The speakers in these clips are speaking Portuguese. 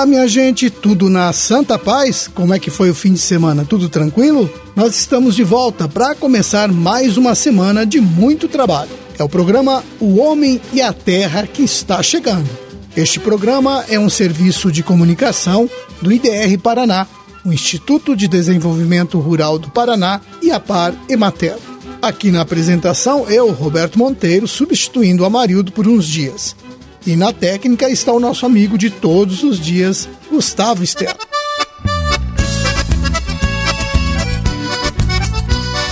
Olá, minha gente, tudo na Santa Paz? Como é que foi o fim de semana? Tudo tranquilo? Nós estamos de volta para começar mais uma semana de muito trabalho. É o programa O Homem e a Terra que está chegando. Este programa é um serviço de comunicação do IDR Paraná, o Instituto de Desenvolvimento Rural do Paraná e a Par Emater. Aqui na apresentação, eu, Roberto Monteiro, substituindo a Marildo por uns dias. E na técnica está o nosso amigo de todos os dias, Gustavo Estela.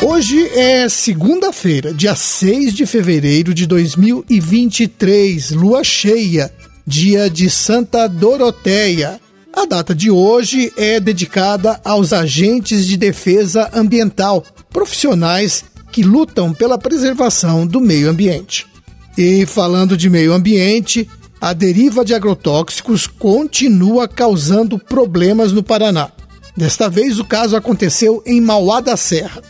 Hoje é segunda-feira, dia 6 de fevereiro de 2023, lua cheia, dia de Santa Doroteia. A data de hoje é dedicada aos agentes de defesa ambiental, profissionais que lutam pela preservação do meio ambiente. E falando de meio ambiente, a deriva de agrotóxicos continua causando problemas no Paraná. Desta vez, o caso aconteceu em Mauá da Serra.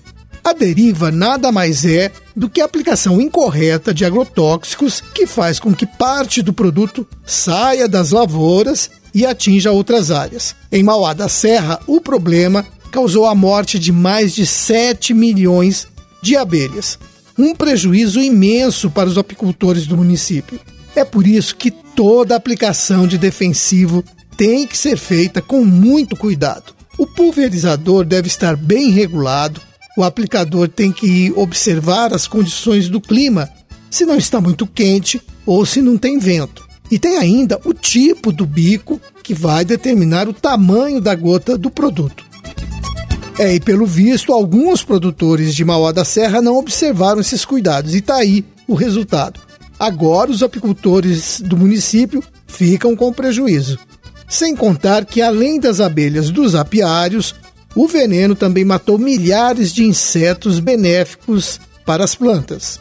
A deriva nada mais é do que a aplicação incorreta de agrotóxicos que faz com que parte do produto saia das lavouras e atinja outras áreas. Em Mauá da Serra, o problema causou a morte de mais de 7 milhões de abelhas um prejuízo imenso para os apicultores do município. É por isso que toda aplicação de defensivo tem que ser feita com muito cuidado. O pulverizador deve estar bem regulado, o aplicador tem que observar as condições do clima, se não está muito quente ou se não tem vento. E tem ainda o tipo do bico que vai determinar o tamanho da gota do produto. É, e pelo visto, alguns produtores de Mauá da Serra não observaram esses cuidados, e tá aí o resultado. Agora os apicultores do município ficam com prejuízo. Sem contar que, além das abelhas dos apiários, o veneno também matou milhares de insetos benéficos para as plantas.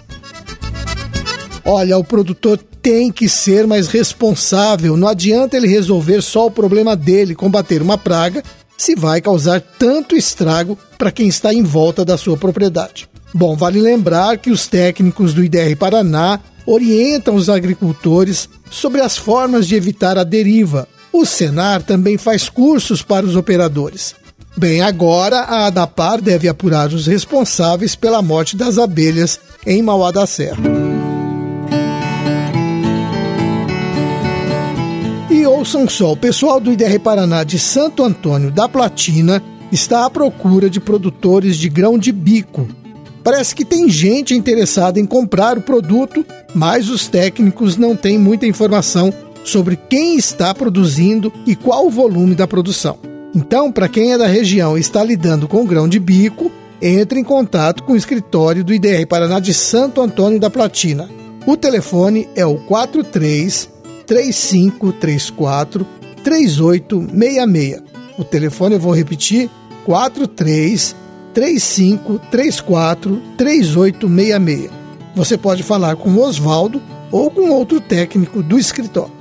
Olha, o produtor tem que ser mais responsável. Não adianta ele resolver só o problema dele, combater uma praga, se vai causar tanto estrago para quem está em volta da sua propriedade. Bom, vale lembrar que os técnicos do IDR Paraná orientam os agricultores sobre as formas de evitar a deriva. O Senar também faz cursos para os operadores. Bem, agora a ADAPAR deve apurar os responsáveis pela morte das abelhas em Mauá da Serra. Ouçam só, o pessoal do IDR Paraná de Santo Antônio da Platina está à procura de produtores de grão de bico. Parece que tem gente interessada em comprar o produto, mas os técnicos não têm muita informação sobre quem está produzindo e qual o volume da produção. Então, para quem é da região e está lidando com grão de bico, entre em contato com o escritório do IDR Paraná de Santo Antônio da Platina. O telefone é o 43 3534 3866. O telefone eu vou repetir: 43 3534 3866. Você pode falar com o Oswaldo ou com outro técnico do escritório.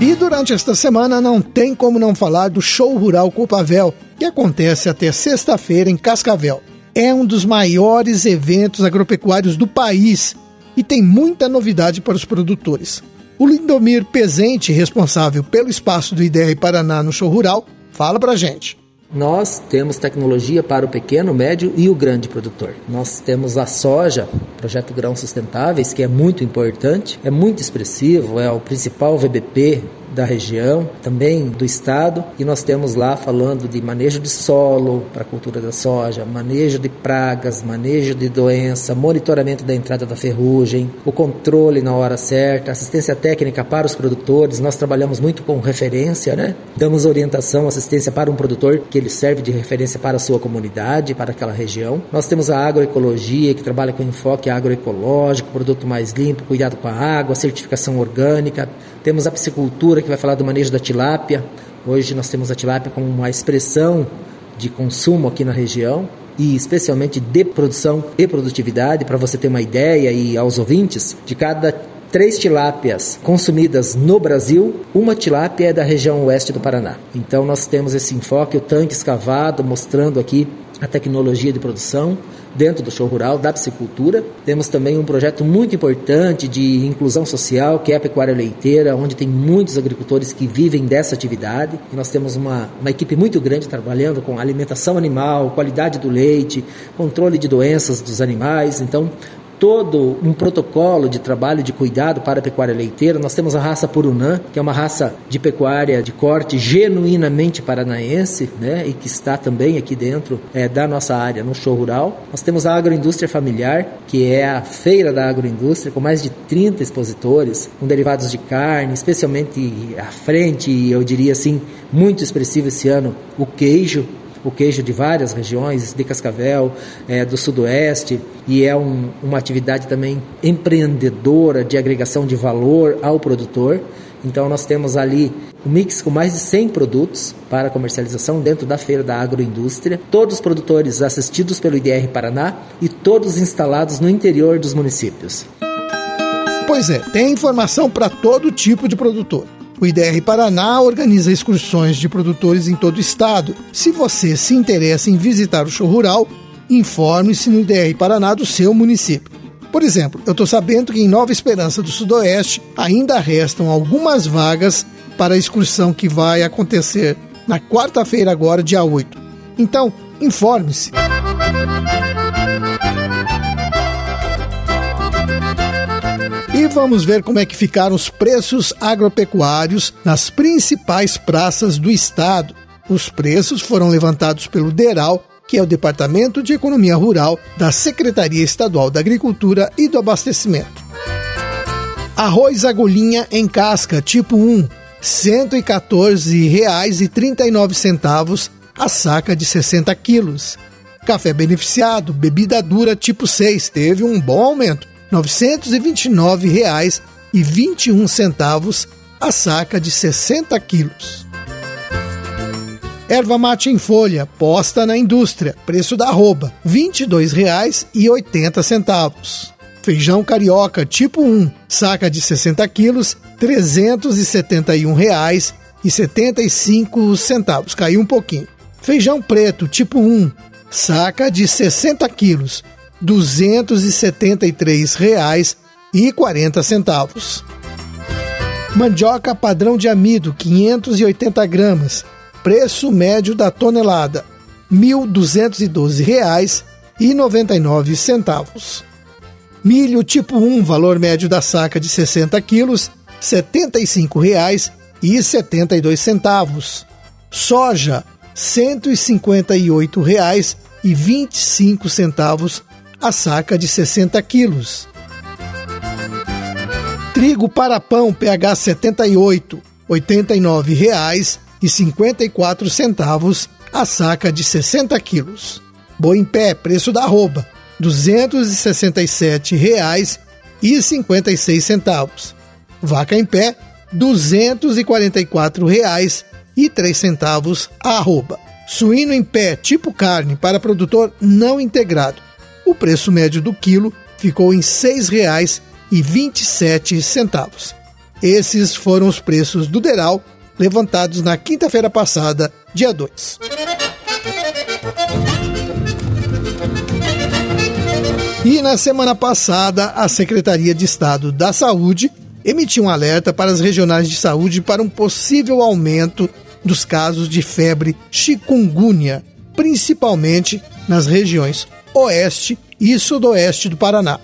E durante esta semana não tem como não falar do Show Rural Copavel, que acontece até sexta-feira em Cascavel é um dos maiores eventos agropecuários do país e tem muita novidade para os produtores. O Lindomir Pezente, responsável pelo espaço do IDR Paraná no show rural, fala para gente. Nós temos tecnologia para o pequeno, médio e o grande produtor. Nós temos a soja, projeto Grãos Sustentáveis, que é muito importante, é muito expressivo, é o principal VBP da região, também do estado, e nós temos lá falando de manejo de solo para a cultura da soja, manejo de pragas, manejo de doença, monitoramento da entrada da ferrugem, o controle na hora certa, assistência técnica para os produtores. Nós trabalhamos muito com referência, né? Damos orientação, assistência para um produtor que ele serve de referência para a sua comunidade, para aquela região. Nós temos a agroecologia, que trabalha com enfoque agroecológico, produto mais limpo, cuidado com a água, certificação orgânica. Temos a piscicultura, que vai falar do manejo da tilápia. Hoje nós temos a tilápia como uma expressão de consumo aqui na região e especialmente de produção e produtividade, para você ter uma ideia e aos ouvintes, de cada três tilápias consumidas no Brasil, uma tilápia é da região oeste do Paraná. Então nós temos esse enfoque, o tanque escavado, mostrando aqui a tecnologia de produção dentro do show rural da piscicultura. Temos também um projeto muito importante de inclusão social, que é a pecuária leiteira, onde tem muitos agricultores que vivem dessa atividade. E nós temos uma, uma equipe muito grande trabalhando com alimentação animal, qualidade do leite, controle de doenças dos animais. Então, todo um protocolo de trabalho de cuidado para a pecuária leiteira. Nós temos a raça Purunã, que é uma raça de pecuária de corte genuinamente paranaense, né, e que está também aqui dentro é, da nossa área no show rural. Nós temos a agroindústria familiar, que é a feira da agroindústria, com mais de 30 expositores, com derivados de carne, especialmente à frente, eu diria assim, muito expressivo esse ano, o queijo, o queijo de várias regiões, de Cascavel, é, do Sudoeste, e é um, uma atividade também empreendedora de agregação de valor ao produtor. Então nós temos ali um mix com mais de 100 produtos para comercialização dentro da feira da agroindústria, todos os produtores assistidos pelo IDR Paraná e todos instalados no interior dos municípios. Pois é, tem informação para todo tipo de produtor. O IDR Paraná organiza excursões de produtores em todo o estado. Se você se interessa em visitar o show rural, informe-se no IDR Paraná do seu município. Por exemplo, eu estou sabendo que em Nova Esperança do Sudoeste ainda restam algumas vagas para a excursão que vai acontecer na quarta-feira, agora, dia 8. Então, informe-se. E vamos ver como é que ficaram os preços agropecuários nas principais praças do estado. Os preços foram levantados pelo DERAL, que é o Departamento de Economia Rural da Secretaria Estadual da Agricultura e do Abastecimento. Arroz agulhinha em casca tipo 1, R$ 114,39 a saca de 60 quilos. Café beneficiado, bebida dura tipo 6, teve um bom aumento, R$ 929,21 a saca de 60 quilos. Erva mate em folha, posta na indústria, preço da arroba, R$ 22,80. Feijão carioca tipo 1, saca de 60 quilos, R$ 371,75. Caiu um pouquinho. Feijão preto tipo 1, saca de 60 quilos, R$ 273,40. Mandioca padrão de amido, 580 gramas, preço médio da tonelada, R$ 1.212,99. Milho tipo 1, valor médio da saca de 60 quilos, R$ 75,72. Soja, R$ 158,25 a saca de 60 quilos. Trigo para pão PH 78, R$ 89,54 a saca de 60 quilos. Boi em pé, preço da arroba, R$ 267,56. Vaca em pé, R$ 244,03 a arroba. Suíno em pé, tipo carne, para produtor não integrado, o preço médio do quilo ficou em R$ 6,27. Esses foram os preços do Deral levantados na quinta-feira passada, dia 2. E na semana passada, a Secretaria de Estado da Saúde emitiu um alerta para as regionais de saúde para um possível aumento dos casos de febre chikungunya, principalmente nas regiões oeste e sudoeste do Paraná.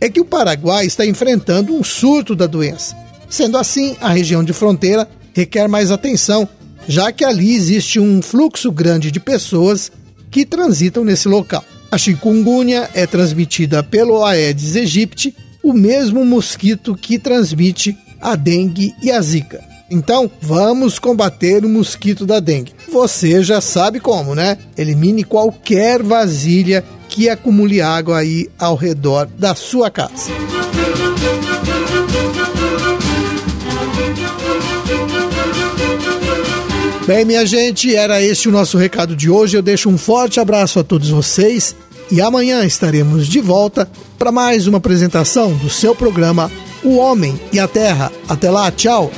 É que o Paraguai está enfrentando um surto da doença. Sendo assim, a região de fronteira requer mais atenção, já que ali existe um fluxo grande de pessoas que transitam nesse local. A chikungunya é transmitida pelo Aedes aegypti, o mesmo mosquito que transmite a dengue e a zika. Então, vamos combater o mosquito da dengue. Você já sabe como, né? Elimine qualquer vasilha que acumule água aí ao redor da sua casa. Bem, minha gente, era esse o nosso recado de hoje. Eu deixo um forte abraço a todos vocês e amanhã estaremos de volta para mais uma apresentação do seu programa O Homem e a Terra. Até lá, tchau!